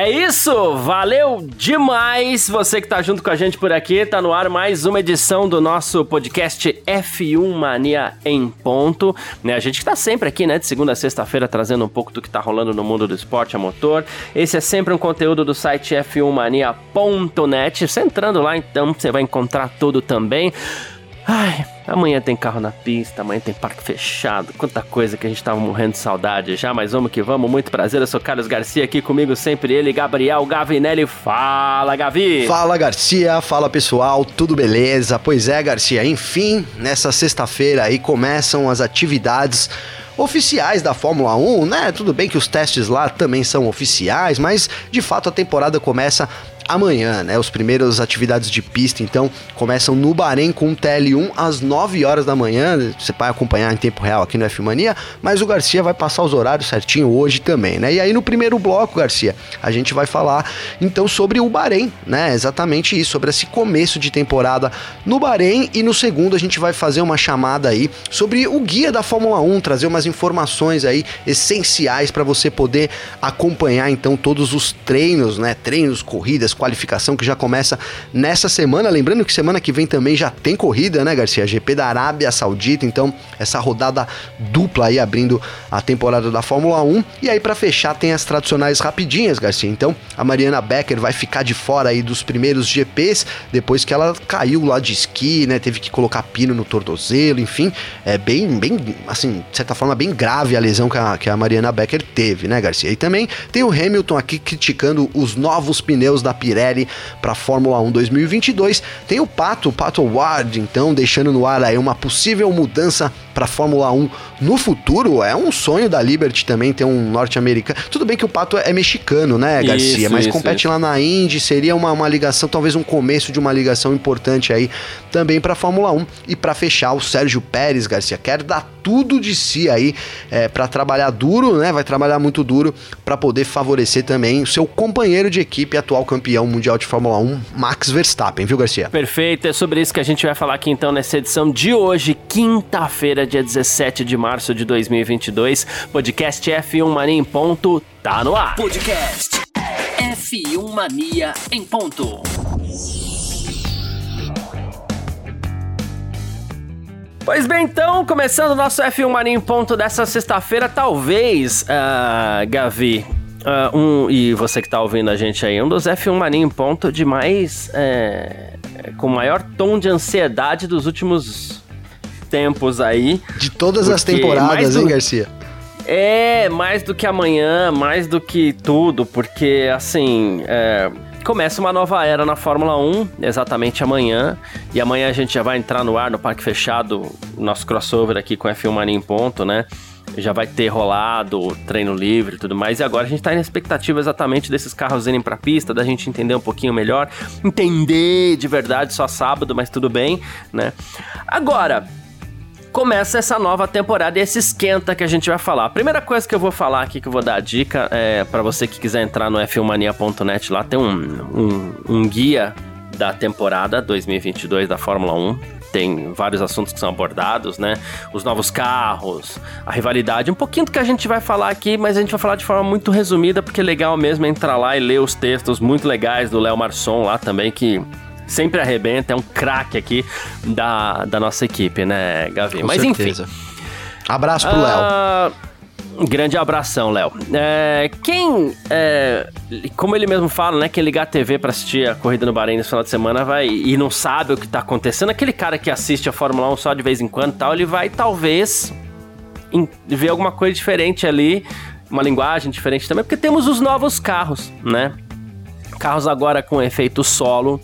É isso, valeu demais você que tá junto com a gente por aqui. Tá no ar mais uma edição do nosso podcast F1 Mania em ponto. Né, a gente que tá sempre aqui, né, de segunda a sexta-feira trazendo um pouco do que tá rolando no mundo do esporte a motor. Esse é sempre um conteúdo do site f1mania.net. Você entrando lá, então, você vai encontrar tudo também. Ai, amanhã tem carro na pista, amanhã tem parque fechado, quanta coisa que a gente tava morrendo de saudade. Já, mas vamos que vamos, muito prazer, eu sou Carlos Garcia aqui comigo sempre ele, Gabriel Gavinelli, fala Gavi! Fala Garcia, fala pessoal, tudo beleza? Pois é Garcia, enfim, nessa sexta-feira aí começam as atividades oficiais da Fórmula 1, né? Tudo bem que os testes lá também são oficiais, mas de fato a temporada começa amanhã, né? Os primeiros atividades de pista, então, começam no Bahrein com o TL1 às 9 horas da manhã. Você vai acompanhar em tempo real aqui no F-Mania, mas o Garcia vai passar os horários certinho hoje também, né? E aí no primeiro bloco, Garcia, a gente vai falar então sobre o Bahrein, né? Exatamente isso, sobre esse começo de temporada no Bahrein e no segundo a gente vai fazer uma chamada aí sobre o guia da Fórmula 1, trazer umas informações aí essenciais para você poder acompanhar então todos os treinos, né? Treinos, corridas, qualificação que já começa nessa semana. Lembrando que semana que vem também já tem corrida, né, Garcia? GP da Arábia Saudita, então essa rodada dupla aí abrindo a temporada da Fórmula 1. E aí para fechar tem as tradicionais rapidinhas, Garcia. Então a Mariana Becker vai ficar de fora aí dos primeiros GPs depois que ela caiu lá de esqui, né? Teve que colocar pino no tornozelo, enfim, é bem, bem, assim, de certa forma bem grave a lesão que a, que a Mariana Becker teve, né, Garcia? E também tem o Hamilton aqui criticando os novos pneus da Pirelli Pirelli para a Fórmula 1 2022. Tem o Pato, o Pato Ward, então, deixando no ar aí uma possível mudança para a Fórmula 1 no futuro. É um sonho da Liberty também ter um norte-americano. Tudo bem que o Pato é mexicano, né, Garcia? Isso, Mas isso, compete isso. lá na Indy, seria uma, uma ligação, talvez um começo de uma ligação importante aí também para a Fórmula 1. E para fechar, o Sérgio Pérez, Garcia, quer dar tudo de si aí é, para trabalhar duro, né? Vai trabalhar muito duro para poder favorecer também o seu companheiro de equipe, atual campeão mundial de Fórmula 1, Max Verstappen, viu, Garcia? Perfeito, é sobre isso que a gente vai falar aqui então nessa edição de hoje, quinta-feira, dia 17 de março de 2022. Podcast F1 Mania em ponto, tá no ar. Podcast F1 Mania em ponto. Pois bem, então, começando o nosso F1 Mania em ponto dessa sexta-feira, talvez, uh, Gavi, uh, um, e você que tá ouvindo a gente aí, um dos F1 Mania em ponto de mais. É, com maior tom de ansiedade dos últimos tempos aí. De todas as temporadas, do... hein, Garcia? É, mais do que amanhã, mais do que tudo, porque assim. É começa uma nova era na Fórmula 1, exatamente amanhã. E amanhã a gente já vai entrar no ar no Parque Fechado, nosso crossover aqui com F1 Mania em ponto, né? Já vai ter rolado treino livre e tudo mais. E agora a gente tá na expectativa exatamente desses carros irem pra pista, da gente entender um pouquinho melhor. Entender de verdade só sábado, mas tudo bem, né? Agora, começa essa nova temporada e esse esquenta que a gente vai falar. A primeira coisa que eu vou falar aqui, que eu vou dar a dica, é para você que quiser entrar no f1mania.net, lá tem um, um, um guia da temporada 2022 da Fórmula 1 tem vários assuntos que são abordados, né? Os novos carros, a rivalidade, um pouquinho do que a gente vai falar aqui, mas a gente vai falar de forma muito resumida, porque é legal mesmo entrar lá e ler os textos muito legais do Léo Marçom lá também, que sempre arrebenta, é um craque aqui da, da nossa equipe, né, Gavi? Com Mas certeza. enfim. Abraço pro uh, Léo. Ah, grande abração, Léo. É, quem, é, como ele mesmo fala, né? Quem ligar a TV para assistir a corrida no Bahrein nesse final de semana vai e não sabe o que tá acontecendo, aquele cara que assiste a Fórmula 1 só de vez em quando tal, ele vai talvez ver alguma coisa diferente ali, uma linguagem diferente também, porque temos os novos carros, né? Carros agora com efeito solo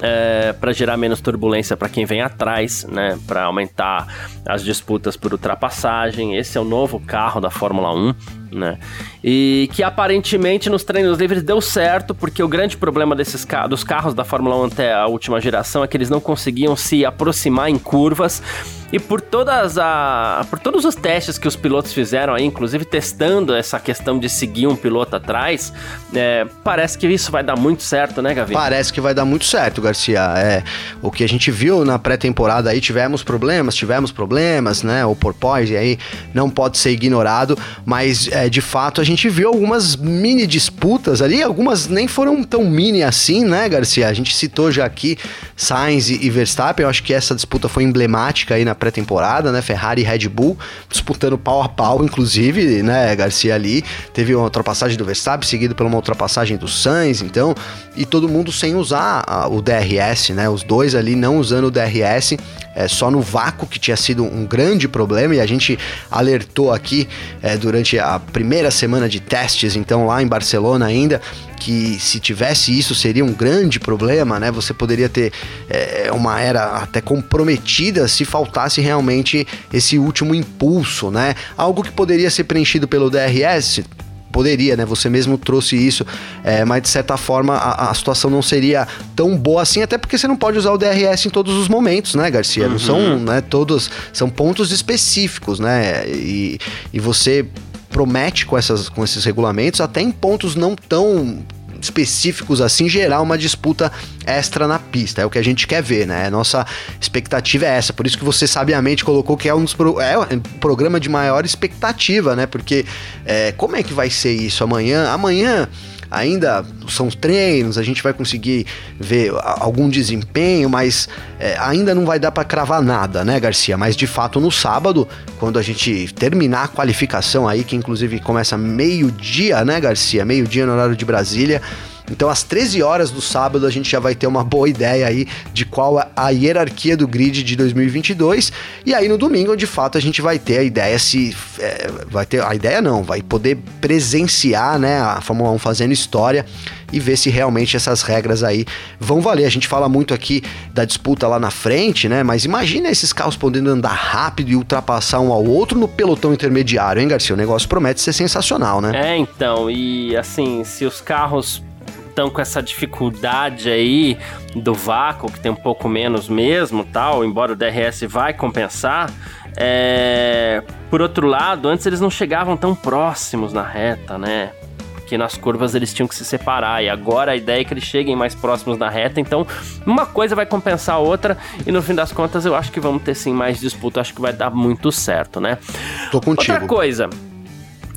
é, para gerar menos turbulência para quem vem atrás, né? Para aumentar as disputas por ultrapassagem. Esse é o novo carro da Fórmula 1. Né? E que aparentemente nos treinos livres deu certo, porque o grande problema desses dos carros da Fórmula 1 até a última geração é que eles não conseguiam se aproximar em curvas e por todas a, por todos os testes que os pilotos fizeram aí, inclusive testando essa questão de seguir um piloto atrás, é, parece que isso vai dar muito certo, né, Gavi? Parece que vai dar muito certo, Garcia. É, o que a gente viu na pré-temporada aí, tivemos problemas, tivemos problemas, né? O porpoise aí não pode ser ignorado, mas é, de fato a gente viu algumas mini disputas ali, algumas nem foram tão mini assim, né, Garcia? A gente citou já aqui Sainz e Verstappen, eu acho que essa disputa foi emblemática aí na pré-temporada, né? Ferrari e Red Bull disputando pau a pau, inclusive, né, Garcia ali. Teve uma ultrapassagem do Verstappen, seguido por uma ultrapassagem do Sainz, então, e todo mundo sem usar a, o DRS, né? Os dois ali não usando o DRS, é, só no vácuo, que tinha sido um grande problema, e a gente alertou aqui é, durante a primeira semana de testes, então lá em Barcelona ainda, que se tivesse isso seria um grande problema, né? Você poderia ter é, uma era até comprometida se faltasse realmente esse último impulso, né? Algo que poderia ser preenchido pelo DRS, poderia, né? Você mesmo trouxe isso, é, mas de certa forma a, a, situação não seria tão boa assim, até porque você não pode usar o DRS em todos os momentos, né, Garcia? Uhum. Não são, né, todos, são pontos específicos, né? E, e você promete com, essas, com esses regulamentos, até em pontos não tão específicos assim, gerar uma disputa extra na pista. É o que a gente quer ver, né? Nossa expectativa é essa. Por isso que você sabiamente colocou que é um dos pro, é um programa de maior expectativa, né? Porque é, como é que vai ser isso amanhã? Amanhã ainda são treinos, a gente vai conseguir ver algum desempenho, mas é, ainda não vai dar para cravar nada, né, Garcia? Mas de fato no sábado, quando a gente terminar a qualificação aí, que inclusive começa meio-dia, né, Garcia? Meio-dia no horário de Brasília. Então, às 13 horas do sábado, a gente já vai ter uma boa ideia aí de qual é a hierarquia do grid de 2022. E aí, no domingo, de fato, a gente vai ter a ideia se. É, vai ter. A ideia não, vai poder presenciar, né, a Fórmula 1 fazendo história e ver se realmente essas regras aí vão valer. A gente fala muito aqui da disputa lá na frente, né? Mas imagina esses carros podendo andar rápido e ultrapassar um ao outro no pelotão intermediário, hein, Garcia? O negócio promete ser sensacional, né? É, então, e assim, se os carros estão com essa dificuldade aí do vácuo, que tem um pouco menos mesmo, tal, embora o DRS vai compensar. É... Por outro lado, antes eles não chegavam tão próximos na reta, né? Porque nas curvas eles tinham que se separar. E agora a ideia é que eles cheguem mais próximos da reta. Então, uma coisa vai compensar a outra. E no fim das contas, eu acho que vamos ter sim mais disputa. acho que vai dar muito certo, né? Tô contigo. Outra coisa.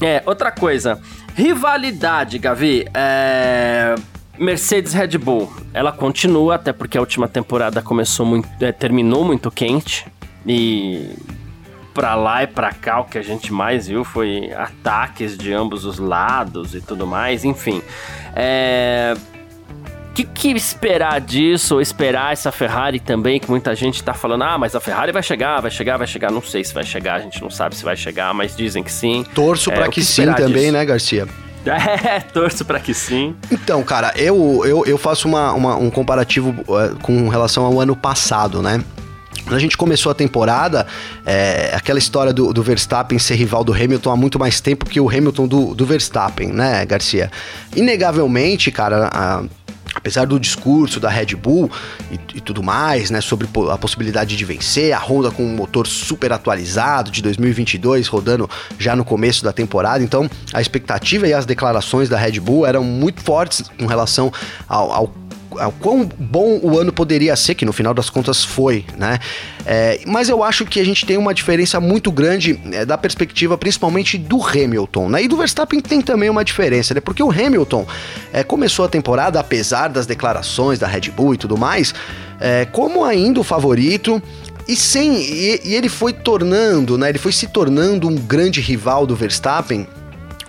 É, outra coisa. Rivalidade, Gavi. É... Mercedes Red Bull, ela continua, até porque a última temporada começou muito, é, terminou muito quente e pra lá e pra cá o que a gente mais viu foi ataques de ambos os lados e tudo mais, enfim. É, que, que esperar disso, ou esperar essa Ferrari também, que muita gente tá falando, ah, mas a Ferrari vai chegar, vai chegar, vai chegar. Não sei se vai chegar, a gente não sabe se vai chegar, mas dizem que sim. Torço é, para que, que sim também, disso? né, Garcia? É, torço para que sim. Então, cara, eu, eu, eu faço uma, uma, um comparativo uh, com relação ao ano passado, né? Quando a gente começou a temporada, é, aquela história do, do, Verstappen ser rival do Hamilton há muito mais tempo que o Hamilton do, do Verstappen, né, Garcia? Inegavelmente, cara, a, apesar do discurso da Red Bull e, e, tudo mais, né, sobre a possibilidade de vencer, a Honda com um motor super atualizado de 2022 rodando já no começo da temporada, então a expectativa e as declarações da Red Bull eram muito fortes com relação ao, ao o quão bom o ano poderia ser, que no final das contas foi, né? É, mas eu acho que a gente tem uma diferença muito grande é, da perspectiva, principalmente do Hamilton, né? E do Verstappen tem também uma diferença, né? Porque o Hamilton é, começou a temporada, apesar das declarações da Red Bull e tudo mais, é, como ainda o favorito. E sem. E, e ele foi tornando, né? Ele foi se tornando um grande rival do Verstappen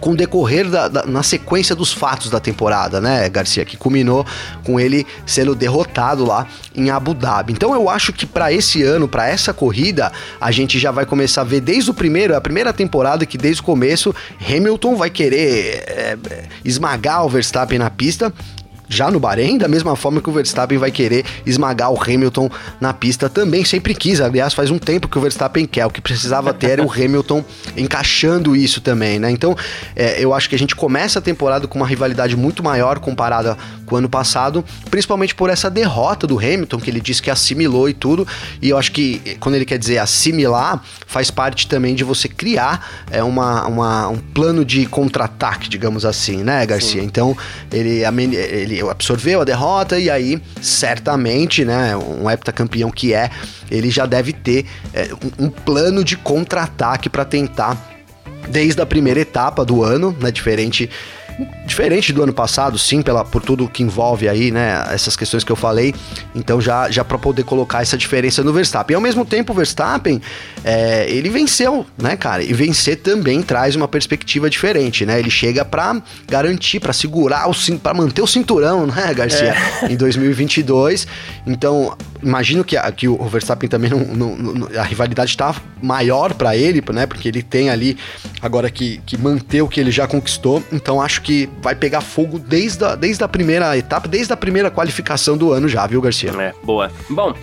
com o decorrer da, da, na sequência dos fatos da temporada, né, Garcia, que culminou com ele sendo derrotado lá em Abu Dhabi. Então eu acho que para esse ano, para essa corrida, a gente já vai começar a ver desde o primeiro, a primeira temporada que desde o começo Hamilton vai querer é, esmagar o Verstappen na pista já no Bahrein, da mesma forma que o Verstappen vai querer esmagar o Hamilton na pista também, sempre quis. Aliás, faz um tempo que o Verstappen quer. O que precisava ter era o Hamilton encaixando isso também, né? Então, é, eu acho que a gente começa a temporada com uma rivalidade muito maior comparada com o ano passado, principalmente por essa derrota do Hamilton, que ele disse que assimilou e tudo. E eu acho que quando ele quer dizer assimilar, faz parte também de você criar é, uma, uma um plano de contra-ataque, digamos assim, né, Garcia? Sim. Então, ele, ele absorveu a derrota e aí, certamente, né, um heptacampeão que é, ele já deve ter é, um, um plano de contra-ataque para tentar desde a primeira etapa do ano, né? Diferente diferente do ano passado, sim, pela, por tudo que envolve aí, né, essas questões que eu falei. Então já, já para poder colocar essa diferença no Verstappen. E ao mesmo tempo, o Verstappen, é, ele venceu, né, cara? E vencer também traz uma perspectiva diferente, né? Ele chega para garantir, para segurar o para manter o cinturão, né, Garcia, é. em 2022. Então, imagino que, a, que o Verstappen também não, não, não a rivalidade está maior para ele, né? Porque ele tem ali agora que, que manter o que ele já conquistou. Então acho que vai pegar fogo desde a, desde a primeira etapa, desde a primeira qualificação do ano já, viu, Garcia? É, boa. Bom,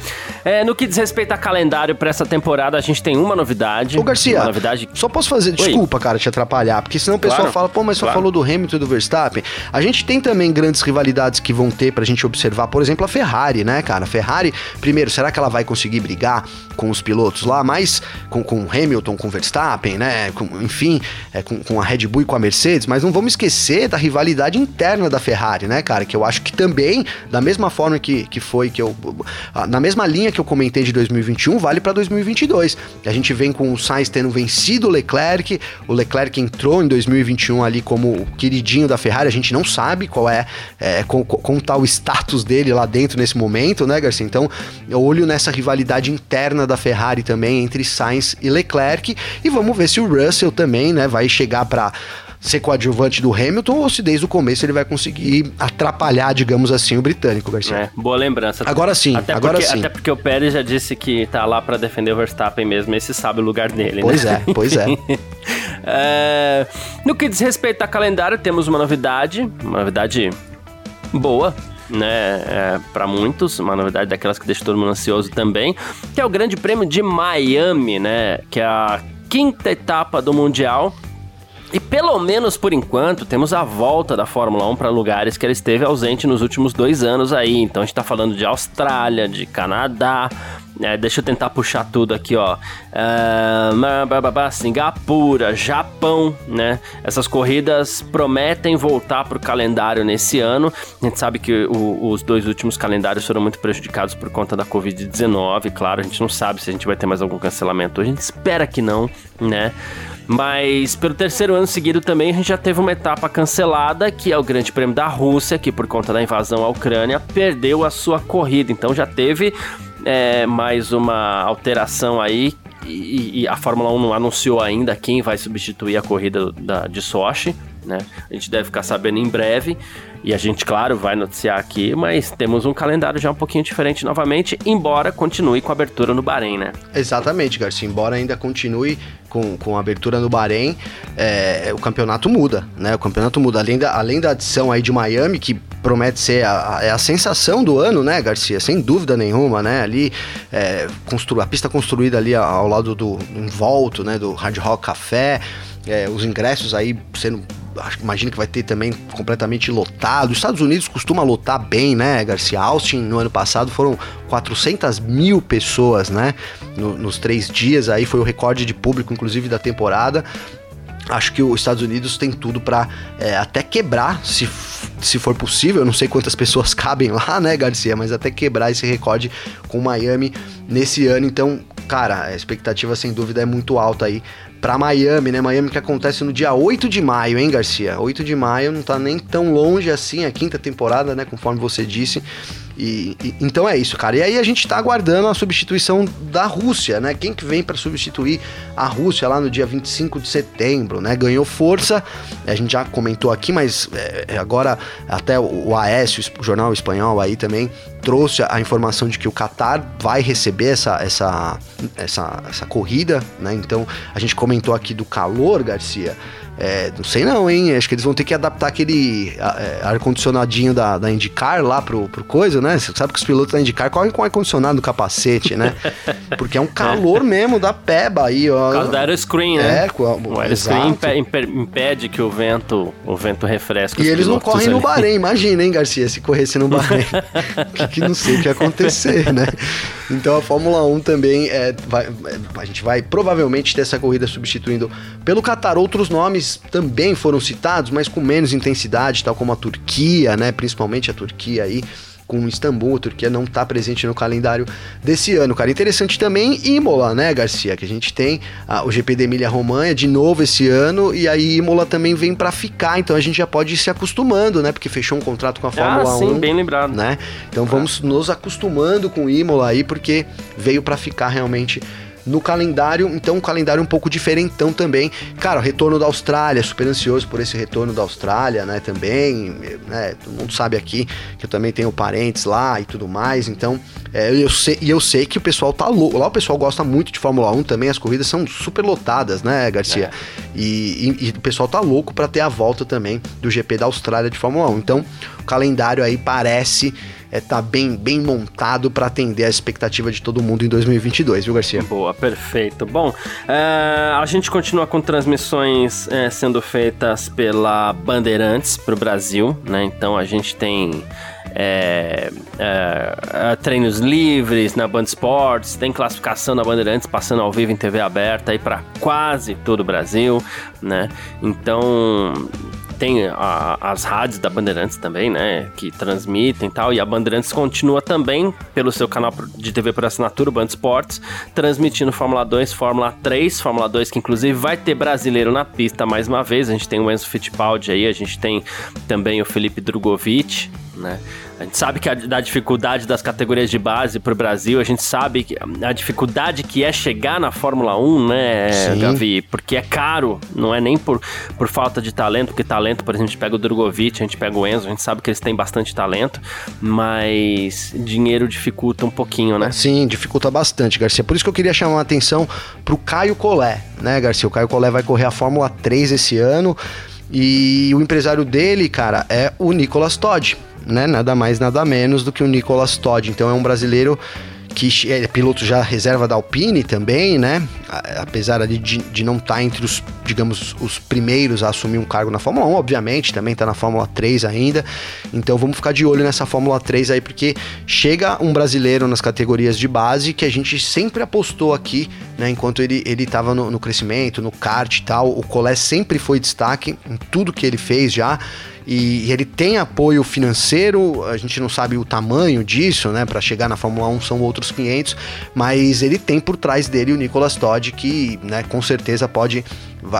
é, no que diz respeito a calendário para essa temporada, a gente tem uma novidade. Ô, Garcia, uma novidade... só posso fazer, Oi. desculpa, cara, te atrapalhar, porque senão o pessoal claro, fala, pô, mas só claro. falou do Hamilton e do Verstappen. A gente tem também grandes rivalidades que vão ter pra gente observar, por exemplo, a Ferrari, né, cara? A Ferrari, primeiro, será que ela vai conseguir brigar com os pilotos lá, mais com, com Hamilton, com Verstappen, né? Com, enfim, é, com, com a Red Bull e com a Mercedes, mas não vamos esquecer esquecer da rivalidade interna da Ferrari, né, cara? Que eu acho que também, da mesma forma que, que foi que eu. Na mesma linha que eu comentei de 2021, vale para 2022. A gente vem com o Sainz tendo vencido o Leclerc, o Leclerc entrou em 2021 ali como o queridinho da Ferrari, a gente não sabe qual é, é como tá o status dele lá dentro nesse momento, né, Garcia? Então, eu olho nessa rivalidade interna da Ferrari também entre Sainz e Leclerc e vamos ver se o Russell também, né, vai chegar para ser coadjuvante do Hamilton ou se desde o começo ele vai conseguir atrapalhar, digamos assim, o britânico, Garcia. É, boa lembrança. Agora sim, até agora porque, sim. Até porque o Pérez já disse que tá lá para defender o Verstappen mesmo, esse sabe o lugar dele, pois né? Pois é, pois é. é. No que diz respeito a calendário, temos uma novidade, uma novidade boa, né, é, para muitos, uma novidade daquelas que deixa todo mundo ansioso também, que é o Grande Prêmio de Miami, né, que é a quinta etapa do Mundial e pelo menos por enquanto, temos a volta da Fórmula 1 para lugares que ela esteve ausente nos últimos dois anos aí. Então a gente está falando de Austrália, de Canadá. É, deixa eu tentar puxar tudo aqui, ó. Uh, Singapura, Japão, né? Essas corridas prometem voltar para o calendário nesse ano. A gente sabe que o, os dois últimos calendários foram muito prejudicados por conta da Covid-19. Claro, a gente não sabe se a gente vai ter mais algum cancelamento. A gente espera que não, né? Mas pelo terceiro ano seguido também a gente já teve uma etapa cancelada, que é o Grande Prêmio da Rússia, que por conta da invasão à Ucrânia perdeu a sua corrida. Então já teve é, mais uma alteração aí. E, e, a Fórmula 1 não anunciou ainda quem vai substituir a corrida da, de Sochi, né? A gente deve ficar sabendo em breve. E a gente, claro, vai noticiar aqui, mas temos um calendário já um pouquinho diferente novamente, embora continue com abertura no Bahrein, né? Exatamente, Garcia. Embora ainda continue com, com a abertura no Bahrein, é, o campeonato muda, né? O campeonato muda. Além da, além da adição aí de Miami, que promete ser a, a, é a sensação do ano, né, Garcia? Sem dúvida nenhuma, né? Ali, é, constru, a pista construída ali ao lado do, em volto, né, do Hard Rock Café, é, os ingressos aí sendo imagino que vai ter também completamente lotado. Os Estados Unidos costuma lotar bem, né, Garcia? Austin no ano passado foram 400 mil pessoas, né? No, nos três dias aí foi o recorde de público, inclusive da temporada. Acho que os Estados Unidos tem tudo para é, até quebrar, se, se for possível. Eu não sei quantas pessoas cabem lá, né, Garcia? Mas até quebrar esse recorde com Miami nesse ano. Então, cara, a expectativa sem dúvida é muito alta aí para Miami, né? Miami que acontece no dia 8 de maio, hein, Garcia? 8 de maio não tá nem tão longe assim a quinta temporada, né? Conforme você disse. E, e, então é isso, cara. E aí a gente tá aguardando a substituição da Rússia, né? Quem que vem para substituir a Rússia lá no dia 25 de setembro, né? Ganhou força, a gente já comentou aqui, mas é, agora até o AS, o jornal espanhol aí também trouxe a informação de que o Qatar vai receber essa, essa, essa, essa corrida, né? Então a gente comentou aqui do calor, Garcia. É, não sei não, hein? Acho que eles vão ter que adaptar aquele é, ar-condicionadinho da, da IndyCar lá pro, pro coisa, né? Você sabe que os pilotos da IndyCar correm com ar-condicionado no capacete, né? Porque é um calor mesmo da peba aí, ó. Por causa da aeroscreen, né? É, com a, o aeroscreen impede, impede que o vento, o vento refresque E eles não correm ali. no Bahrein, imagina, hein, Garcia, se corresse no Bahrein. que, que não sei o que ia acontecer, né? Então a Fórmula 1 também é, vai, a gente vai provavelmente ter essa corrida substituindo pelo Qatar. Outros nomes também foram citados, mas com menos intensidade, tal como a Turquia, né? Principalmente a Turquia aí com Istambul, a Turquia não está presente no calendário desse ano, cara. Interessante também Imola, né, Garcia? Que a gente tem o GP de Emília Romanha de novo esse ano e aí Imola também vem para ficar, então a gente já pode ir se acostumando, né? Porque fechou um contrato com a Fórmula ah, sim, 1. bem lembrado. Né? Então vamos nos acostumando com Imola aí, porque veio para ficar realmente no calendário, então um calendário um pouco diferentão também. Cara, o retorno da Austrália, super ansioso por esse retorno da Austrália, né, também, né, todo mundo sabe aqui que eu também tenho parentes lá e tudo mais, então, é, eu sei, e eu sei que o pessoal tá louco, lá o pessoal gosta muito de Fórmula 1 também, as corridas são super lotadas, né, Garcia? É. E, e, e, o pessoal tá louco para ter a volta também do GP da Austrália de Fórmula 1, então o calendário aí parece é, tá bem, bem montado para atender a expectativa de todo mundo em 2022, viu, Garcia? Boa, perfeito. Bom, é, a gente continua com transmissões é, sendo feitas pela Bandeirantes para o Brasil, né? Então a gente tem é, é, é, treinos livres na Band Sports, tem classificação na Bandeirantes passando ao vivo em TV aberta aí para quase todo o Brasil, né? Então tem a, as rádios da Bandeirantes também, né? Que transmitem e tal. E a Bandeirantes continua também, pelo seu canal de TV por assinatura, o Band Esportes, transmitindo Fórmula 2, Fórmula 3. Fórmula 2 que inclusive vai ter brasileiro na pista mais uma vez. A gente tem o Enzo Fittipaldi aí, a gente tem também o Felipe Drogovic, né? A gente sabe que a, da dificuldade das categorias de base para o Brasil, a gente sabe que a dificuldade que é chegar na Fórmula 1, né, Sim. Gavi? Porque é caro, não é nem por, por falta de talento, porque talento, por exemplo, a gente pega o Drogovic, a gente pega o Enzo, a gente sabe que eles têm bastante talento, mas dinheiro dificulta um pouquinho, né? Sim, dificulta bastante, Garcia. Por isso que eu queria chamar a atenção para o Caio Collet, né, Garcia? O Caio Collet vai correr a Fórmula 3 esse ano. E o empresário dele, cara, é o Nicolas Todd né? Nada mais, nada menos do que o Nicolas Todd. Então é um brasileiro que é piloto já reserva da Alpine também, né? Apesar de, de não estar tá entre os, digamos, os primeiros a assumir um cargo na Fórmula 1, obviamente, também está na Fórmula 3 ainda. Então vamos ficar de olho nessa Fórmula 3 aí, porque chega um brasileiro nas categorias de base que a gente sempre apostou aqui, né? Enquanto ele estava no, no crescimento, no kart e tal. O Colé sempre foi destaque em tudo que ele fez já e, ele tem apoio financeiro, a gente não sabe o tamanho disso, né? Para chegar na Fórmula 1 são outros 500, mas ele tem por trás dele o Nicolas Todd, que, né, com certeza pode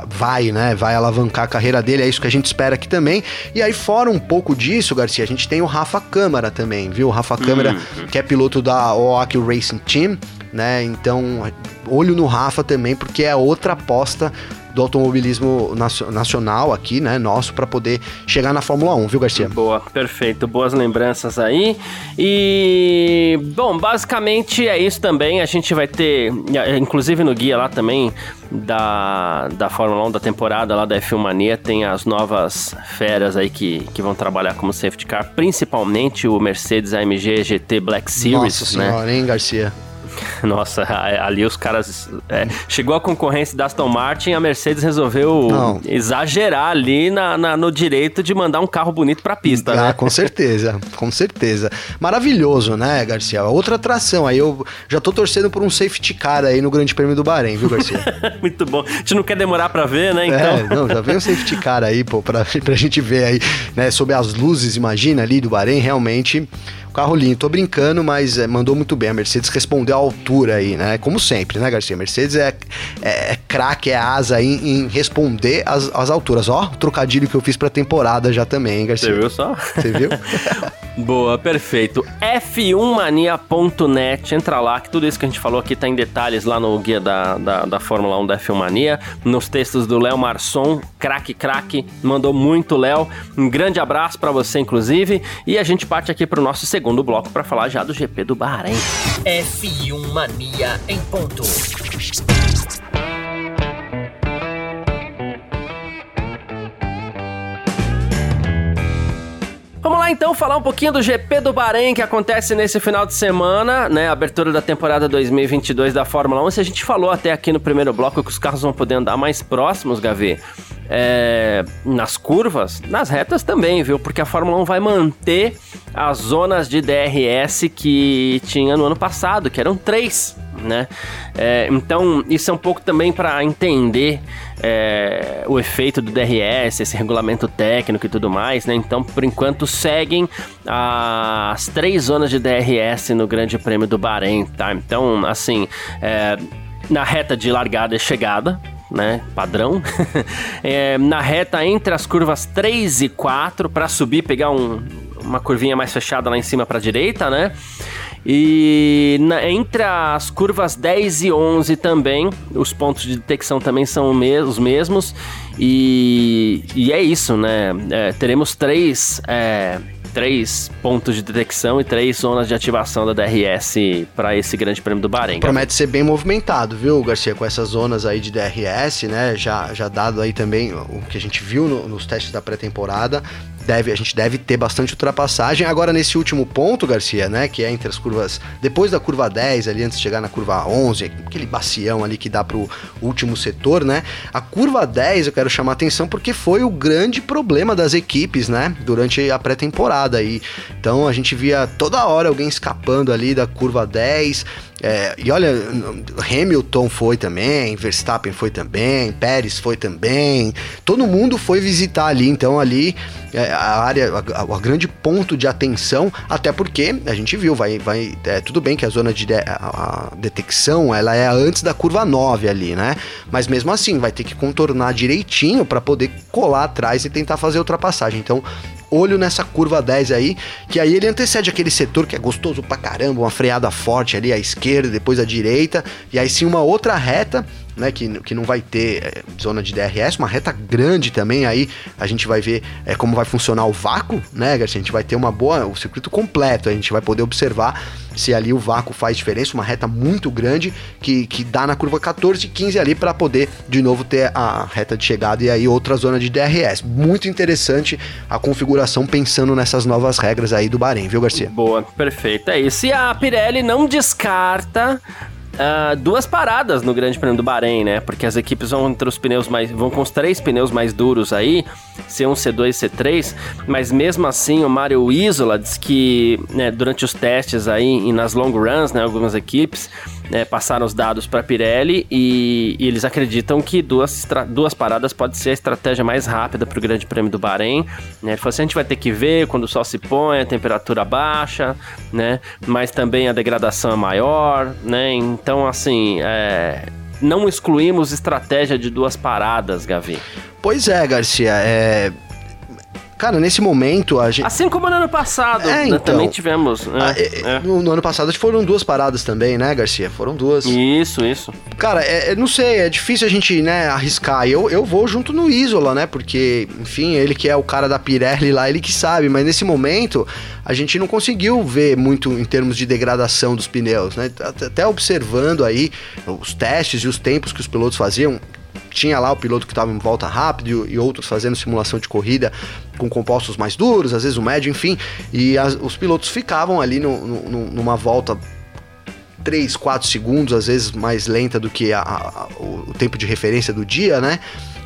vai, né, vai alavancar a carreira dele, é isso que a gente espera aqui também. E aí fora um pouco disso, Garcia, a gente tem o Rafa Câmara também, viu? O Rafa Câmara, uhum. que é piloto da OAK Racing Team, né? Então, olho no Rafa também, porque é outra aposta do automobilismo nacional aqui, né, nosso, para poder chegar na Fórmula 1, viu, Garcia? Boa, perfeito. Boas lembranças aí. E, bom, basicamente é isso também. A gente vai ter, inclusive no guia lá também, da, da Fórmula 1 da temporada lá da F1 Mania, tem as novas feras aí que, que vão trabalhar como safety car, principalmente o Mercedes AMG GT Black Series, Nossa né? senhora, hein, Garcia? Nossa, ali os caras. É, chegou a concorrência da Aston Martin, a Mercedes resolveu Não. exagerar ali na, na, no direito de mandar um carro bonito pra pista, ah, né? Com certeza, com certeza. Maravilhoso, né, Garcia? Outra atração. Aí eu já tô torcendo por um safety car aí no Grande Prêmio do Bahrein, viu, Garcia? Muito bom. A gente não quer demorar pra ver, né? Então. É, não, já vem um safety car aí, pô, pra, pra gente ver aí, né, sob as luzes, imagina ali do Bahrein, realmente Carro lindo, tô brincando, mas é, mandou muito bem. A Mercedes respondeu à altura aí, né? Como sempre, né, Garcia? A Mercedes é, é, é craque, é asa em, em responder às, às alturas. Ó, o trocadilho que eu fiz pra temporada já também, hein, Garcia? Você viu só? Você viu? Boa, perfeito. F1mania.net, entra lá, que tudo isso que a gente falou aqui tá em detalhes lá no guia da, da, da Fórmula 1 da F1 Mania, nos textos do Léo Marçom, craque, craque, mandou muito, Léo. Um grande abraço para você, inclusive, e a gente parte aqui pro nosso segundo bloco para falar já do GP do Bahrein. F1 Mania em ponto. Então falar um pouquinho do GP do Bahrein que acontece nesse final de semana, né? Abertura da temporada 2022 da Fórmula 1. Se a gente falou até aqui no primeiro bloco que os carros vão poder andar mais próximos, Gavi. É, nas curvas, nas retas também, viu? Porque a Fórmula 1 vai manter as zonas de DRS que tinha no ano passado, que eram três né? É, então, isso é um pouco também para entender é, o efeito do DRS, esse regulamento técnico e tudo mais, né? Então, por enquanto, seguem as três zonas de DRS no Grande Prêmio do Bahrein, tá? Então, assim, é, na reta de largada e chegada, né, padrão, é, na reta entre as curvas 3 e 4 para subir, pegar um, uma curvinha mais fechada lá em cima para direita, né? E na, entre as curvas 10 e 11 também, os pontos de detecção também são os mesmos. E, e é isso, né? É, teremos três. É, três pontos de detecção e três zonas de ativação da DRS para esse Grande Prêmio do Bahrein. Promete ser bem movimentado, viu, Garcia, com essas zonas aí de DRS, né? Já, já dado aí também o que a gente viu no, nos testes da pré-temporada deve, a gente deve ter bastante ultrapassagem. Agora, nesse último ponto, Garcia, né, que é entre as curvas, depois da curva 10, ali antes de chegar na curva 11, aquele bacião ali que dá pro último setor, né, a curva 10 eu quero chamar atenção porque foi o grande problema das equipes, né, durante a pré-temporada aí. Então, a gente via toda hora alguém escapando ali da curva 10, é, e olha, Hamilton foi também, Verstappen foi também, Pérez foi também, todo mundo foi visitar ali, então ali é, a área, a, grande ponto de atenção, até porque a gente viu, vai, vai é, tudo bem que a zona de, de a, a detecção ela é antes da curva 9 ali, né? Mas mesmo assim vai ter que contornar direitinho para poder colar atrás e tentar fazer ultrapassagem. Então olho nessa curva 10 aí, que aí ele antecede aquele setor que é gostoso pra caramba, uma freada forte ali à esquerda, depois à direita, e aí sim uma outra reta né, que, que não vai ter é, zona de DRS, uma reta grande também, aí a gente vai ver é, como vai funcionar o vácuo, né, Garcia? A gente vai ter uma boa, o circuito completo, a gente vai poder observar se ali o vácuo faz diferença, uma reta muito grande que, que dá na curva 14 e 15 ali para poder de novo ter a reta de chegada e aí outra zona de DRS. Muito interessante a configuração pensando nessas novas regras aí do Bahrein, viu, Garcia? Boa, perfeito. É isso. E a Pirelli não descarta Uh, duas paradas no Grande Prêmio do Bahrein, né? Porque as equipes vão entre os pneus mais. vão com os três pneus mais duros aí, C1, C2 e C3, mas mesmo assim o Mario Isola diz que né, durante os testes aí e nas long runs, né, algumas equipes né, passaram os dados para Pirelli e, e, eles acreditam que duas, duas paradas pode ser a estratégia mais rápida para o Grande Prêmio do Bahrein. Né? Ele falou assim, a gente vai ter que ver quando o sol se põe, a temperatura baixa, né? Mas também a degradação é maior, né? Então, assim, é, não excluímos estratégia de duas paradas, Gavi. Pois é, Garcia. É, Cara, nesse momento a gente. Assim como no ano passado, é, né, então, também tivemos. Né? Ah, é, é. No, no, ano passado foram duas paradas também, né, Garcia? Foram duas. Isso, isso. Cara, é, é, não sei, é difícil a gente, né, arriscar. Eu, eu vou junto no Isola, né? Porque, enfim, ele que é o cara da Pirelli lá, ele que sabe. Mas nesse momento a gente não conseguiu ver muito em termos de degradação dos pneus, né? Até observando aí os testes e os tempos que os pilotos faziam tinha lá o piloto que estava em volta rápido e, outros fazendo simulação de corrida com compostos mais duros, às vezes o médio, enfim, e as, os pilotos ficavam ali no, no, numa volta 3, 4 segundos, às vezes mais lenta do que a, a, o tempo de referência do dia, né?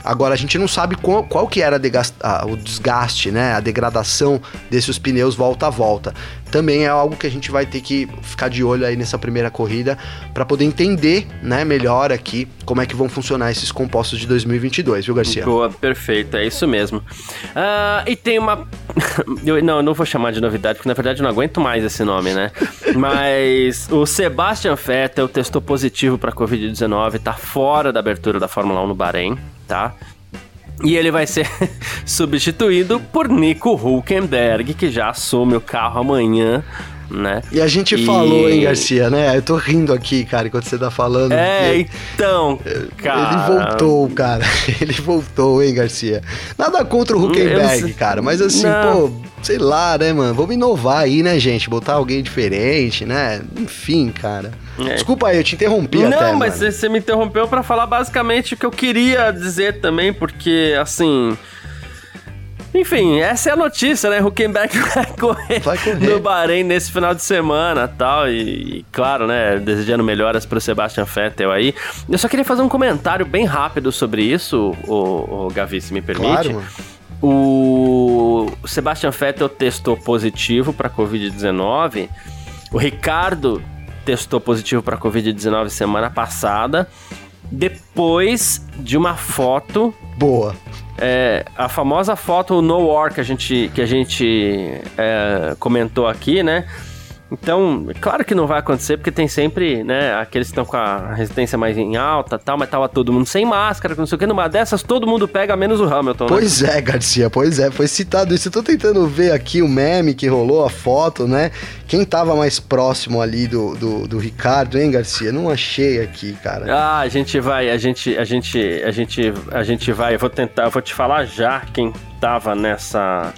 Agora a gente não sabe qual, qual que era a, o desgaste, né? A degradação desses pneus volta a volta. Também é algo que a gente vai ter que ficar de olho aí nessa primeira corrida para poder entender, né, melhor aqui como é que vão funcionar esses compostos de 2022, viu, Garcia? Boa, perfeito, é isso mesmo. Uh, e tem uma. eu, não, eu não vou chamar de novidade, porque na verdade eu não aguento mais esse nome, né? Mas o Sebastian Vettel testou positivo para Covid-19, tá fora da abertura da Fórmula 1 no Bahrein tá? E ele vai ser substituído por Nico Hulkenberg, que já assume o carro amanhã né? E a gente e... falou, hein, Garcia, né? Eu tô rindo aqui, cara, enquanto você tá falando. É, então, cara... Ele voltou, cara. Ele voltou, hein, Garcia? Nada contra o Huckenberg, cara, mas assim, Não. pô, sei lá, né, mano? Vamos inovar aí, né, gente? Botar alguém diferente, né? Enfim, cara. É. Desculpa aí, eu te interrompi Não, até, mas mano. você me interrompeu para falar basicamente o que eu queria dizer também, porque, assim Enfim, essa é a notícia, né? Huckenberg vai correr, vai correr. no Bahrein nesse final de semana tal. E, e claro, né? Desejando melhoras pro Sebastian Vettel aí. Eu só queria fazer um comentário bem rápido sobre isso, o, o Gavi, se me permite. Claro, mano. O Sebastian Vettel testou positivo para Covid-19. O Ricardo testou positivo para Covid-19 semana passada. Depois de uma foto. Boa. É, a famosa foto no war que a gente, que a gente é, comentou aqui, né? Então, claro que não vai acontecer, porque tem sempre, né, aqueles que estão com a resistência mais em alta tal, mas tava todo mundo sem máscara, não sei o que, numa dessas todo mundo pega, menos o Hamilton. Né? Pois é, Garcia, pois é, foi citado isso. Eu tô tentando ver aqui o meme que rolou, a foto, né? Quem tava mais próximo ali do, do, do Ricardo, hein, Garcia? Não achei aqui, cara. Ah, a gente vai, a gente, a gente, a gente, a gente vai, eu vou tentar, eu vou te falar já quem tava nessa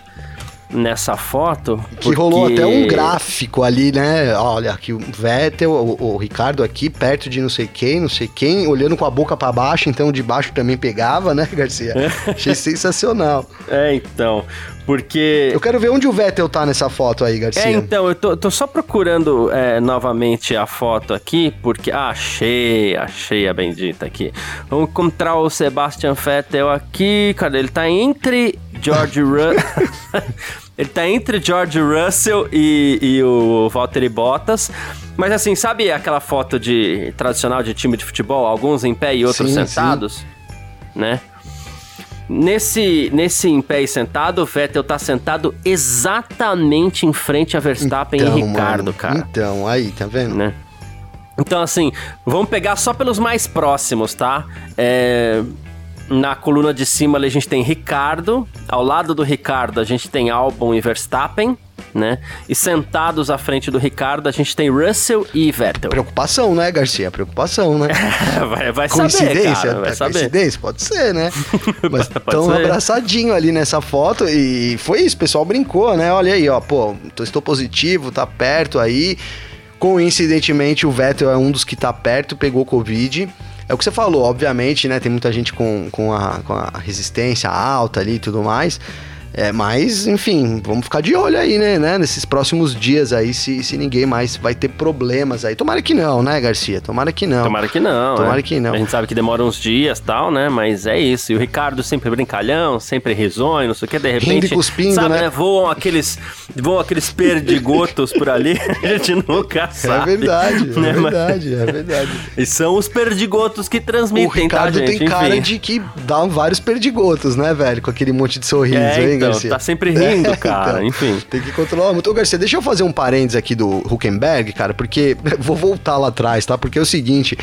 nessa foto. Que porque... rolou até um gráfico ali, né? Olha, aqui o Vettel, o, o, Ricardo aqui, perto de não sei quem, não sei quem, olhando com a boca para baixo, então de baixo também pegava, né, Garcia? Achei sensacional. É, então. Porque. Eu quero ver onde o Vettel tá nessa foto aí, Garcia. É, então, eu tô, tô só procurando é, novamente a foto aqui, porque. Ah, achei, achei a bendita aqui. Vamos encontrar o Sebastian Vettel aqui. Cadê? Ele tá entre George Russell. Ele tá entre George Russell e, e o Valtteri Bottas. Mas assim, sabe aquela foto de tradicional de time de futebol? Alguns em pé e outros sim, sentados? Sim. Né? Nesse, nesse em pé e sentado, o Vettel tá sentado exatamente em frente a Verstappen então, e Ricardo, mano, cara. Então, aí, tá vendo? Né? Então, assim, vamos pegar só pelos mais próximos, tá? É, na coluna de cima ali a gente tem Ricardo, ao lado do Ricardo a gente tem Albon e Verstappen né? E sentados à frente do Ricardo, a gente tem Russell e Vettel. Preocupação, né, Garcia? Preocupação, né? vai, vai Coincidência? Saber, cara, vai saber. Coincidência? Pode ser, né? Mas estão abraçadinho ali nessa foto e foi isso, o pessoal brincou, né? Olha aí, ó, pô, estou positivo, tá perto aí. Coincidentemente, o Vettel é um dos que tá perto, pegou Covid. É o que você falou, obviamente, né? Tem muita gente com, com, a, com a resistência alta ali e tudo mais. É, mas, enfim, vamos ficar de olho aí, né, né? Nesses próximos dias aí, se, se ninguém mais vai ter problemas aí. Tomara que não, né, Garcia? Tomara que não. Tomara que não. Tomara é. que não. A gente sabe que demora uns dias tal, né? Mas é isso. E o Ricardo sempre brincalhão, sempre risonho, não sei o que, de repente. Rindo cuspindo, sabe, né? né? Voam aqueles, voam aqueles perdigotos por ali. a gente nunca é sabe. É verdade, é né? verdade, é verdade. E são os perdigotos que transmitem, o tá, Ricardo tá, tem cara Enfim. de que dá vários perdigotos, né, velho? Com aquele monte de sorriso, é, hein, então, Garcia? Tá sempre rindo, cara. então, Enfim. Tem que controlar muito. Ô, Garcia, deixa eu fazer um parênteses aqui do Huckenberg, cara, porque vou voltar lá atrás, tá? Porque é o seguinte,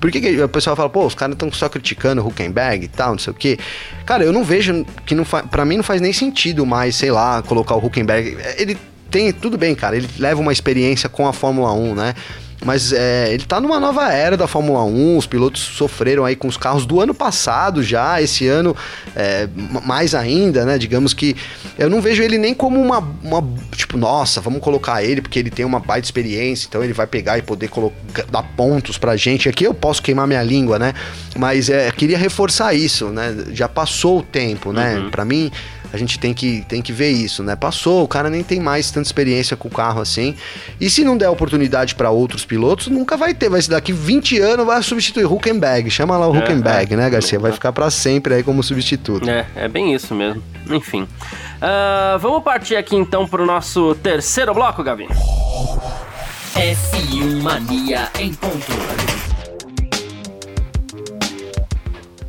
por que, o pessoal fala, pô, os caras estão só criticando o Huckenberg e tal, não sei o quê. Cara, eu não vejo que não faz, para mim não faz nem sentido mais, sei lá, colocar o Huckenberg. Ele tem, tudo bem, cara, ele leva uma experiência com a Fórmula 1, né? Mas é, ele tá numa nova era da Fórmula 1, os pilotos sofreram aí com os carros do ano passado já, esse ano é, mais ainda, né? Digamos que eu não vejo ele nem como uma, uma, Tipo, nossa, vamos colocar ele porque ele tem uma baita experiência, então ele vai pegar e poder colocar, dar pontos pra gente. Aqui eu posso queimar minha língua, né? Mas é, queria reforçar isso, né? Já passou o tempo, né? Uhum. Pra mim a gente tem que, tem que ver isso, né? Passou, o cara nem tem mais tanta experiência com o carro assim. E se não der oportunidade para outros pilotos, nunca vai ter. Vai ser daqui 20 anos, vai substituir Huckenberg. Chama lá o é, Huckenberg, é. né, Garcia? Vai ficar para sempre aí como substituto. É, é bem isso mesmo. Enfim. Uh, vamos partir aqui então pro nosso terceiro bloco, Gavi. F1 Mania em ponto.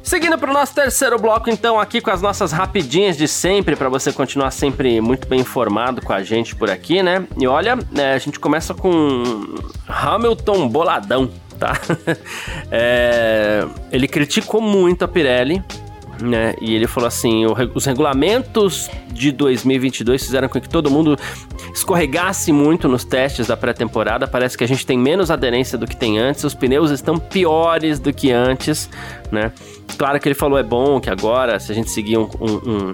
Seguindo para o nosso terceiro bloco, então, aqui com as nossas rapidinhas de sempre, para você continuar sempre muito bem informado com a gente por aqui, né? E olha, é, a gente começa com Hamilton boladão, tá? é, ele criticou muito a Pirelli né? E ele falou assim: os regulamentos de 2022 fizeram com que todo mundo escorregasse muito nos testes da pré-temporada. Parece que a gente tem menos aderência do que tem antes, os pneus estão piores do que antes, né? Claro que ele falou é bom que agora, se a gente seguir um, um, um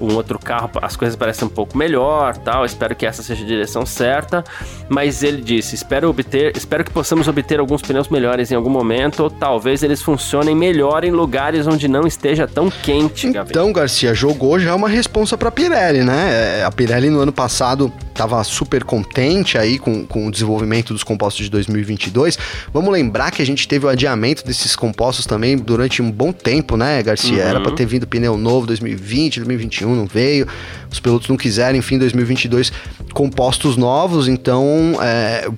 um outro carro, as coisas parecem um pouco melhor, tal. Espero que essa seja a direção certa. Mas ele disse: espero obter, espero que possamos obter alguns pneus melhores em algum momento, ou talvez eles funcionem melhor em lugares onde não esteja tão quente. Então, Garcia jogou já uma responsa para Pirelli, né? É, a Pirelli no ano passado estava super contente aí com, com o desenvolvimento dos compostos de 2022. Vamos lembrar que a gente teve o adiamento desses compostos também durante um bom tempo, né, Garcia? Uhum. Era para ter vindo pneu novo 2020, 2021, não veio. Os pilotos não quiseram, enfim, 2022 compostos novos. Então, é,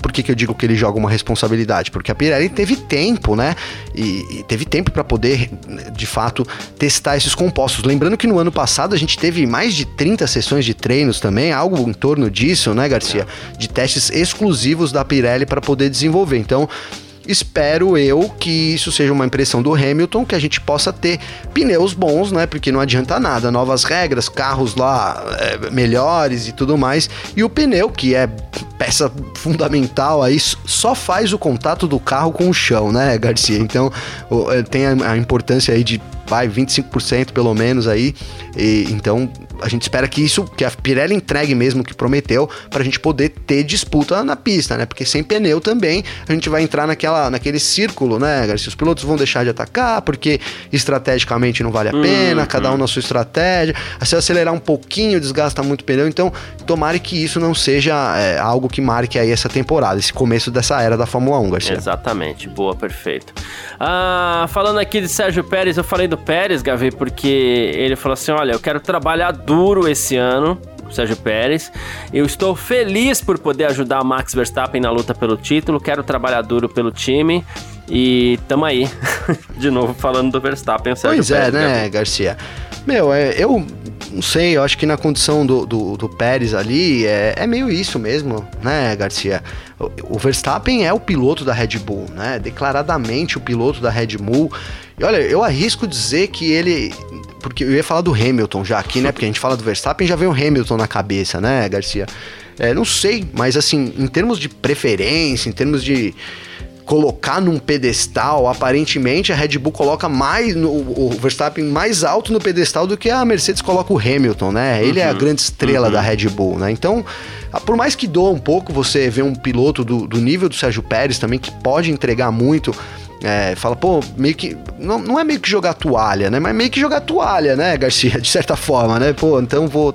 por que, que eu digo que ele joga uma responsabilidade? Porque a Pirelli teve tempo, né? E, e teve tempo para poder, de fato, testar esses compostos. Lembrando que no ano passado a gente teve mais de 30 sessões de treinos também, algo em torno disso, né, Garcia? De testes exclusivos da Pirelli para poder desenvolver. Então, espero eu que isso seja uma impressão do Hamilton, que a gente possa ter pneus bons, né? Porque não adianta nada, novas regras, carros lá é, melhores e tudo mais. E o pneu, que é peça fundamental aí, só faz o contato do carro com o chão, né, Garcia? Então é, tem a, importância aí de vai 25% pelo menos aí. E, então a gente espera que isso, que a Pirelli entregue mesmo o que prometeu, para a gente poder ter disputa na pista, né? Porque sem pneu também a gente vai entrar naquela, naquele círculo, né, Garcia? Os pilotos vão deixar de atacar porque estrategicamente não vale a pena, hum, cada um hum. na sua estratégia. Se acelerar um pouquinho, desgasta muito o pneu. Então, tomare que isso não seja é, algo que marque aí essa temporada, esse começo dessa era da Fórmula 1, Garcia. Exatamente, boa, perfeito. Ah, falando aqui de Sérgio Pérez, eu falei do Pérez, Gavi, porque ele falou assim: olha, eu quero trabalhar duro esse ano. Sérgio Pérez. Eu estou feliz por poder ajudar Max Verstappen na luta pelo título. Quero trabalhar duro pelo time. E tamo aí. De novo falando do Verstappen, o Sérgio pois é, Pérez. Pois é, né, Garcia? Meu, é, eu não sei, eu acho que na condição do, do, do Pérez ali é, é, meio isso mesmo, né, Garcia? O, o, Verstappen é o piloto da Red Bull, né? Declaradamente o piloto da Red Bull. E olha, eu arrisco dizer que ele porque eu ia falar do Hamilton já aqui, né? Porque a gente fala do Verstappen já vem o Hamilton na cabeça, né, Garcia? É, não sei, mas assim, em termos de preferência, em termos de colocar num pedestal, aparentemente a Red Bull coloca mais no, o Verstappen mais alto no pedestal do que a Mercedes coloca o Hamilton, né? Ele uhum, é a uhum. grande estrela uhum. da Red Bull, né? Então, por mais que doa um pouco você ver um piloto do, do nível do Sérgio Pérez também que pode entregar muito é, fala, pô, meio que. Não, não é meio que jogar toalha, né? Mas meio que jogar toalha, né, Garcia? De certa forma, né? Pô, então vou.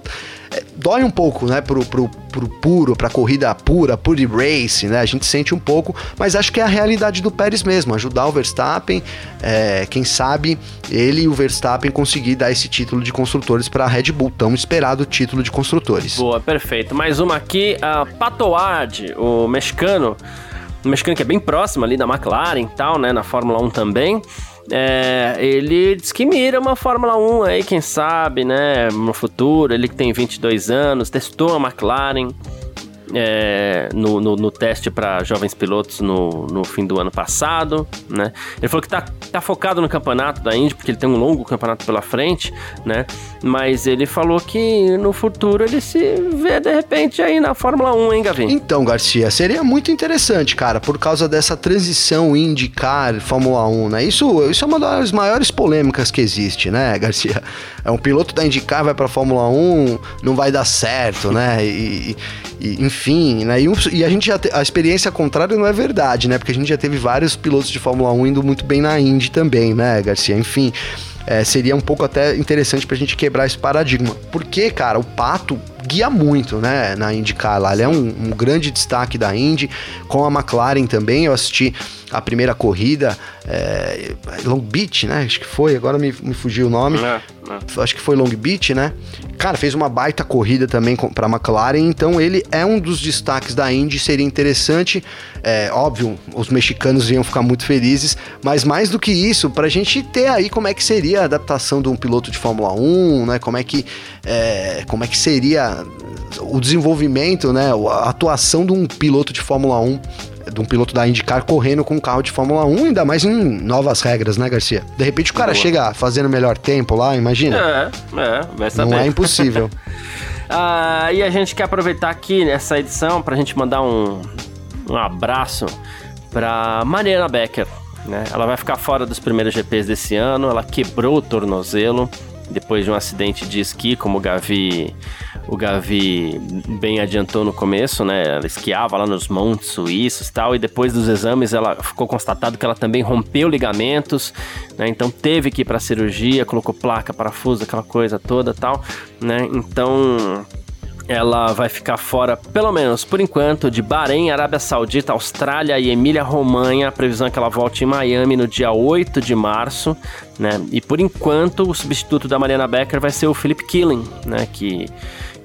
É, dói um pouco, né, pro, pro, pro puro, pra corrida pura, pure race, né? A gente sente um pouco, mas acho que é a realidade do Pérez mesmo, ajudar o Verstappen, é, quem sabe ele e o Verstappen conseguir dar esse título de construtores para a Red Bull, tão esperado título de construtores. Boa, perfeito. Mais uma aqui, a Pato Ward, o mexicano, um mexicano que é bem próximo ali da McLaren e tal, né? Na Fórmula 1 também. É, ele diz que mira uma Fórmula 1 aí, quem sabe, né? No futuro, ele que tem 22 anos, testou a McLaren é, no, no, no, teste para jovens pilotos no, no fim do ano passado, né? Ele falou que tá, tá focado no campeonato da Indy, porque ele tem um longo campeonato pela frente, né? Mas ele falou que no futuro ele se vê de repente aí na Fórmula 1, hein, Gavin? Então, Garcia, seria muito interessante, cara, por causa dessa transição IndyCar Fórmula 1, né? Isso, isso é uma das maiores polêmicas que existe, né, Garcia? É um piloto da IndyCar vai para Fórmula 1, não vai dar certo, né? E, e, enfim, né? E, e, a gente já te, a experiência contrária não é verdade, né? Porque a gente já teve vários pilotos de Fórmula 1 indo muito bem na Indy também, né, Garcia? Enfim, é, seria um pouco até interessante pra gente quebrar esse paradigma. Porque, cara, o Pato guia muito, né, na IndyCar lá. Ele é um, um, grande destaque da Indy, com a McLaren também. Eu assisti a primeira corrida, é, Long Beach, né? Acho que foi, agora me, me fugiu o nome. É, é. Acho que foi Long Beach, né? Cara, fez uma baita corrida também para a McLaren, então ele é um dos destaques da Indy. Seria interessante, é, óbvio, os mexicanos iam ficar muito felizes, mas mais do que isso, para a gente ter aí como é que seria a adaptação de um piloto de Fórmula 1, né? Como é que, é, como é que seria o desenvolvimento, né? A atuação de um piloto de Fórmula 1 de um piloto da IndyCar correndo com um carro de Fórmula 1, ainda mais em novas regras, né, Garcia? De repente o cara Boa. chega fazendo melhor tempo lá, imagina. É, é, vai saber. Não é impossível. ah, e a gente quer aproveitar aqui nessa edição para a gente mandar um, um abraço para Mariana Becker. Né? Ela vai ficar fora dos primeiros GPs desse ano, ela quebrou o tornozelo depois de um acidente de esqui, como o Gavi o Gavi bem adiantou no começo, né? Ela esquiava lá nos montes suíços e tal, e depois dos exames ela ficou constatado que ela também rompeu ligamentos, né? Então teve que ir para cirurgia, colocou placa, parafuso, aquela coisa toda, tal, né? Então ela vai ficar fora, pelo menos por enquanto, de Bahrein, Arábia Saudita, Austrália e Emília-Romanha. A previsão é que ela volte em Miami no dia 8 de março, né? E por enquanto, o substituto da Mariana Becker vai ser o Philip Killing, né? Que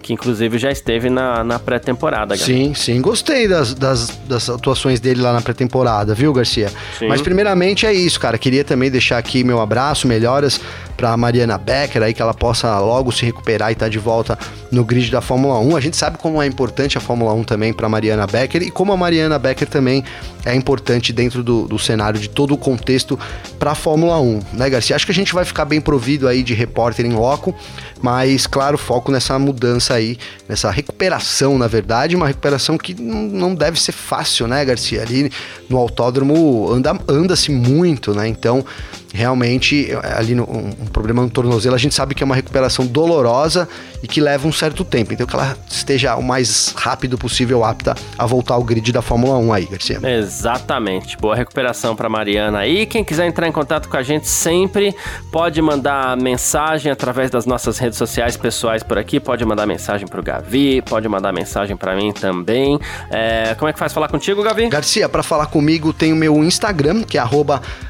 que inclusive já esteve na, na pré-temporada. Sim, sim, gostei das, das, das atuações dele lá na pré-temporada, viu, Garcia? Sim. Mas primeiramente é isso, cara. Queria também deixar aqui meu abraço, melhoras para Mariana Becker aí que ela possa logo se recuperar e estar tá de volta no grid da Fórmula 1. A gente sabe como é importante a Fórmula 1 também para Mariana Becker e como a Mariana Becker também é importante dentro do, do cenário de todo o contexto para a Fórmula 1, né, Garcia? Acho que a gente vai ficar bem provido aí de repórter em loco, mas claro, foco nessa mudança aí, nessa recuperação, na verdade, uma recuperação que não deve ser fácil, né, Garcia? Ali no autódromo anda anda-se muito, né? Então, realmente ali no, um, um, problema no tornozelo, a gente sabe que é uma recuperação dolorosa e que leva um certo tempo. Então que ela esteja o mais rápido possível apta a voltar ao grid da Fórmula 1 aí, Garcia. Exatamente. Boa recuperação para Mariana aí. Quem quiser entrar em contato com a gente sempre pode mandar mensagem através das nossas redes sociais pessoais por aqui, pode mandar mensagem pro Gavi, pode mandar mensagem para mim também. É, como é que faz falar contigo, Gavi? Garcia, para falar comigo tem o meu Instagram, que é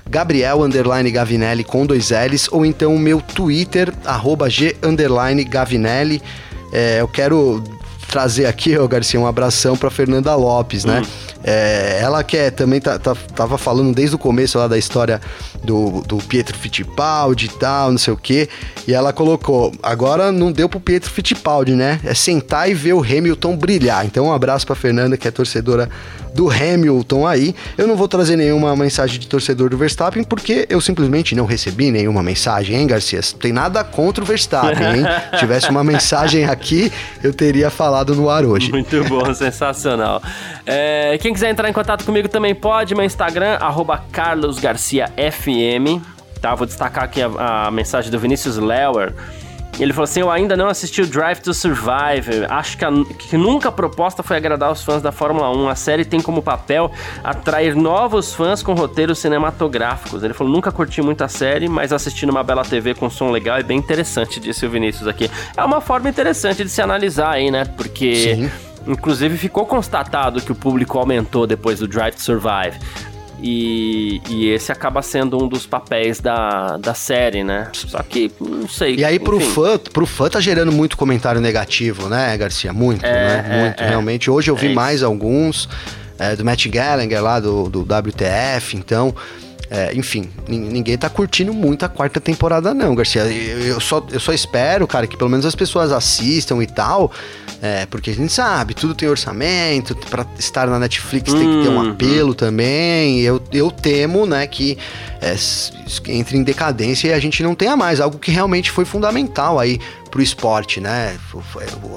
Gabriel Gavinelli com dois L's, ou então o meu Twitter, arroba G Gavinelli. É, eu quero trazer aqui, ó, Garcia, um abração para Fernanda Lopes, né? Hum. É, ela que é, também tá, tá, tava falando desde o começo lá da história do, do Pietro Fittipaldi e tal, não sei o quê. E ela colocou: agora não deu pro Pietro Fittipaldi, né? É sentar e ver o Hamilton brilhar. Então, um abraço pra Fernanda, que é torcedora do Hamilton aí. Eu não vou trazer nenhuma mensagem de torcedor do Verstappen, porque eu simplesmente não recebi nenhuma mensagem, hein, Garcia? Tem nada contra o Verstappen, hein? Se tivesse uma mensagem aqui, eu teria falado no ar hoje. Muito bom, sensacional. É, quem quiser entrar em contato comigo também pode, meu Instagram, carlosgarciafm, tá? Vou destacar aqui a, a mensagem do Vinícius Lewer, ele falou assim: Eu ainda não assisti o Drive to Survive. Acho que, a, que nunca a proposta foi agradar os fãs da Fórmula 1. A série tem como papel atrair novos fãs com roteiros cinematográficos. Ele falou: Nunca curti muito a série, mas assistindo uma bela TV com som legal é bem interessante, disse o Vinícius aqui. É uma forma interessante de se analisar aí, né? Porque. Sim. Inclusive ficou constatado que o público aumentou depois do Drive to Survive. E, e, esse acaba sendo um dos papéis da, da série, né? Só que, não sei. E aí, pro fã, pro fã tá gerando muito comentário negativo, né, Garcia? Muito, é, né? É, muito, é, realmente. Hoje eu vi é mais alguns é, do Matt Gallagher lá do, do WTF, então. É, enfim, ninguém tá curtindo muito a quarta temporada, não, Garcia. Eu, só, eu só espero, cara, que pelo menos as pessoas assistam e tal. É, porque a gente sabe, tudo tem orçamento, para estar na Netflix tem que ter um uhum. apelo também. Eu, eu temo, né, que é, entre em decadência e a gente não tenha mais algo que realmente foi fundamental aí pro esporte, né?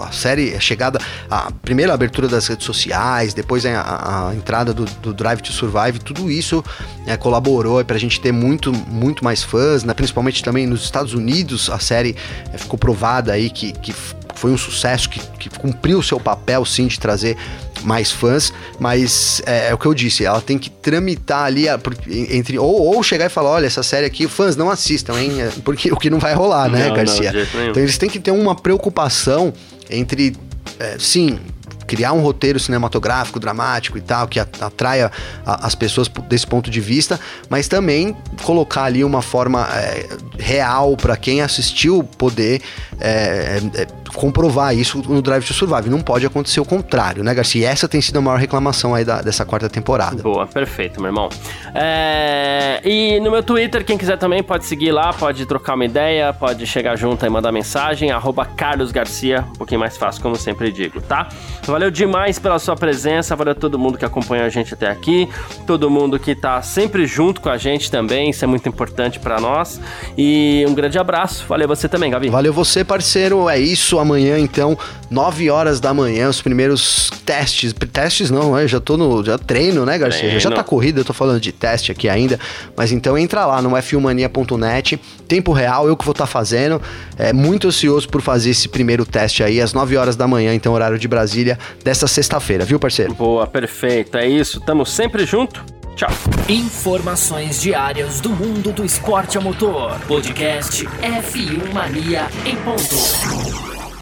A série, a chegada, a primeira abertura das redes sociais, depois a, a entrada do, do, Drive to Survive, tudo isso é, colaborou para a gente ter muito, muito mais fãs, né? principalmente também nos Estados Unidos, a série é, ficou provada aí que, que foi um sucesso, que, que cumpriu o seu papel sim de trazer mais fãs, mas é, é, o que eu disse, ela tem que tramitar ali entre ou, ou, chegar e falar, olha, essa série aqui, fãs não assistam, hein? É, porque o que não vai rolar, né, não, Garcia? Não, então eles têm que ter uma preocupação entre, é, sim, criar um roteiro cinematográfico, dramático e tal, que atraia as pessoas desse ponto de vista, mas também colocar ali uma forma é, real para quem assistiu poder é, é, comprovar isso no Drive to Survive. Não pode acontecer o contrário, né, Garcia? E essa tem sido a maior reclamação aí da, dessa quarta temporada. Boa, perfeito, meu irmão. É... E no meu Twitter, quem quiser também pode seguir lá, pode trocar uma ideia, pode chegar junto e mandar mensagem, arroba Carlos Garcia, um pouquinho mais fácil, como sempre digo, tá? Valeu demais pela sua presença, valeu todo mundo que acompanha a gente até aqui, todo mundo que tá sempre junto com a gente também, isso é muito importante para nós. E um grande abraço, valeu você também, Gabi. Valeu você, parceiro, é isso amanhã, então, 9 horas da manhã, os primeiros testes. Testes não, né? Já tô no. Já treino, né, Garcia? Treino. Já tá corrida, eu tô falando de teste aqui ainda. Mas então entra lá no f1mania.net, tempo real, eu que vou estar tá fazendo. É muito ansioso por fazer esse primeiro teste aí, às 9 horas da manhã, então, horário de Brasília, dessa sexta-feira, viu, parceiro? Boa, perfeito. É isso. Tamo sempre junto. Tchau. Informações diárias do mundo do esporte a motor. Podcast F1 Mania em ponto.